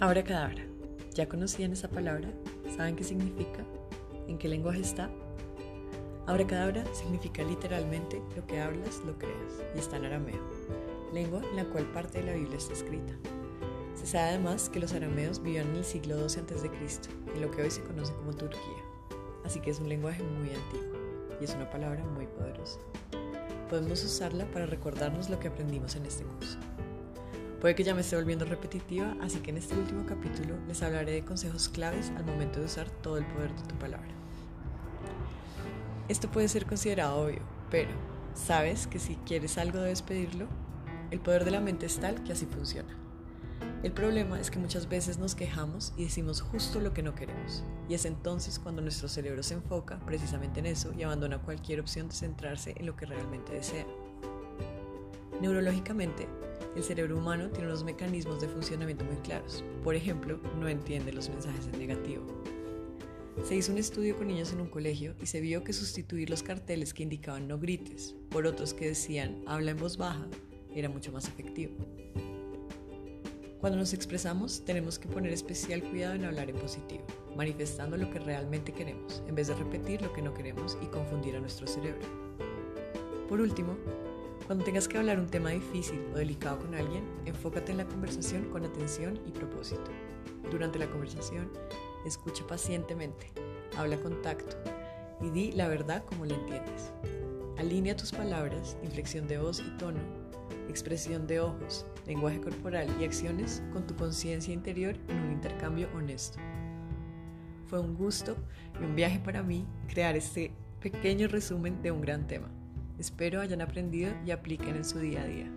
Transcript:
Abracadabra. ¿Ya conocían esa palabra? ¿Saben qué significa? ¿En qué lenguaje está? Abracadabra significa literalmente lo que hablas, lo creas, y está en arameo, lengua en la cual parte de la Biblia está escrita. Se sabe además que los arameos vivían en el siglo XII a.C., en lo que hoy se conoce como Turquía, así que es un lenguaje muy antiguo y es una palabra muy poderosa. Podemos usarla para recordarnos lo que aprendimos en este curso. Puede que ya me esté volviendo repetitiva, así que en este último capítulo les hablaré de consejos claves al momento de usar todo el poder de tu palabra. Esto puede ser considerado obvio, pero ¿sabes que si quieres algo debes pedirlo? El poder de la mente es tal que así funciona. El problema es que muchas veces nos quejamos y decimos justo lo que no queremos, y es entonces cuando nuestro cerebro se enfoca precisamente en eso y abandona cualquier opción de centrarse en lo que realmente desea. Neurológicamente, el cerebro humano tiene unos mecanismos de funcionamiento muy claros. Por ejemplo, no entiende los mensajes en negativo. Se hizo un estudio con niños en un colegio y se vio que sustituir los carteles que indicaban no grites por otros que decían habla en voz baja era mucho más efectivo. Cuando nos expresamos tenemos que poner especial cuidado en hablar en positivo, manifestando lo que realmente queremos, en vez de repetir lo que no queremos y confundir a nuestro cerebro. Por último, cuando tengas que hablar un tema difícil o delicado con alguien, enfócate en la conversación con atención y propósito. Durante la conversación, escucha pacientemente, habla con tacto y di la verdad como la entiendes. Alinea tus palabras, inflexión de voz y tono, expresión de ojos, lenguaje corporal y acciones con tu conciencia interior en un intercambio honesto. Fue un gusto y un viaje para mí crear este pequeño resumen de un gran tema. Espero hayan aprendido y apliquen en su día a día.